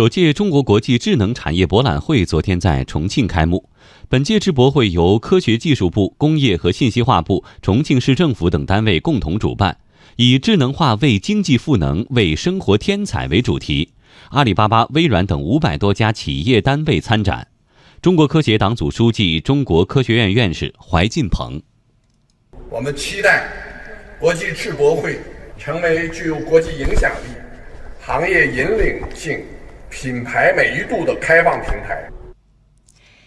首届中国国际智能产业博览会昨天在重庆开幕。本届智博会由科学技术部、工业和信息化部、重庆市政府等单位共同主办，以“智能化为经济赋能，为生活添彩”为主题。阿里巴巴、微软等五百多家企业单位参展。中国科协党组书记、中国科学院院士怀进鹏：我们期待国际智博会成为具有国际影响力、行业引领性、品牌美誉度的开放平台。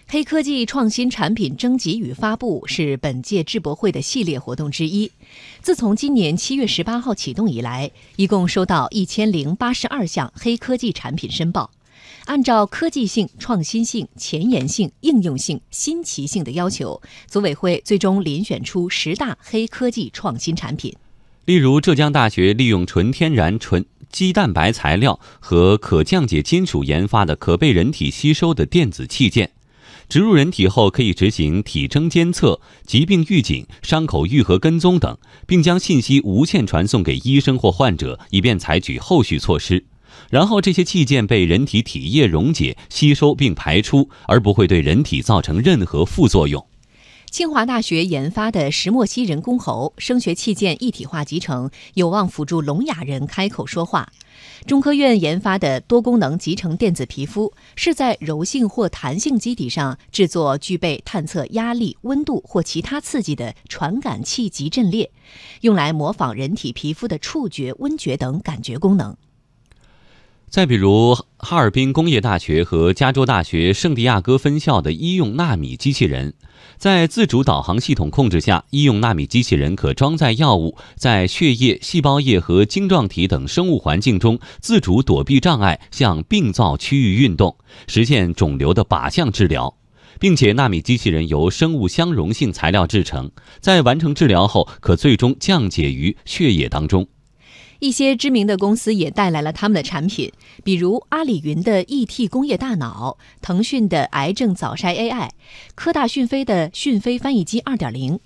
黑科技创新产品征集与发布是本届智博会的系列活动之一。自从今年七月十八号启动以来，一共收到一千零八十二项黑科技产品申报。按照科技性、创新性、前沿性、应用性、新奇性的要求，组委会最终遴选出十大黑科技创新产品。例如，浙江大学利用纯天然纯鸡蛋白材料和可降解金属研发的可被人体吸收的电子器件。植入人体后，可以执行体征监测、疾病预警、伤口愈合跟踪等，并将信息无线传送给医生或患者，以便采取后续措施。然后，这些器件被人体体液溶解、吸收并排出，而不会对人体造成任何副作用。清华大学研发的石墨烯人工喉声学器件一体化集成，有望辅助聋哑人开口说话。中科院研发的多功能集成电子皮肤，是在柔性或弹性基底上制作具备探测压力、温度或其他刺激的传感器级阵列，用来模仿人体皮肤的触觉、温觉等感觉功能。再比如，哈尔滨工业大学和加州大学圣地亚哥分校的医用纳米机器人，在自主导航系统控制下，医用纳米机器人可装载药物，在血液、细胞液和晶状体等生物环境中自主躲避障碍，向病灶区域运动，实现肿瘤的靶向治疗，并且纳米机器人由生物相容性材料制成，在完成治疗后，可最终降解于血液当中。一些知名的公司也带来了他们的产品，比如阿里云的 ET 工业大脑、腾讯的癌症早筛 AI、科大讯飞的讯飞翻译机2.0。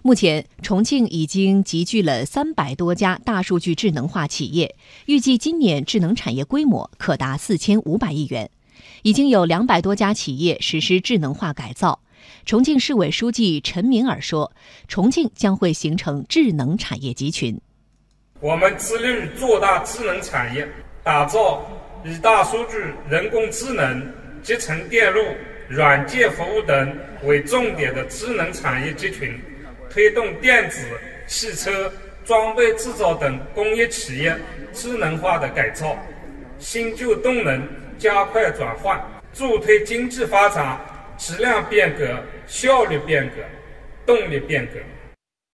目前，重庆已经集聚了三百多家大数据智能化企业，预计今年智能产业规模可达四千五百亿元。已经有两百多家企业实施智能化改造。重庆市委书记陈敏尔说：“重庆将会形成智能产业集群。”我们致力于做大智能产业，打造以大数据、人工智能、集成电路、软件服务等为重点的智能产业集群，推动电子、汽车、装备制造等工业企业智能化的改造，新旧动能加快转换，助推经济发展质量变革、效率变革、动力变革。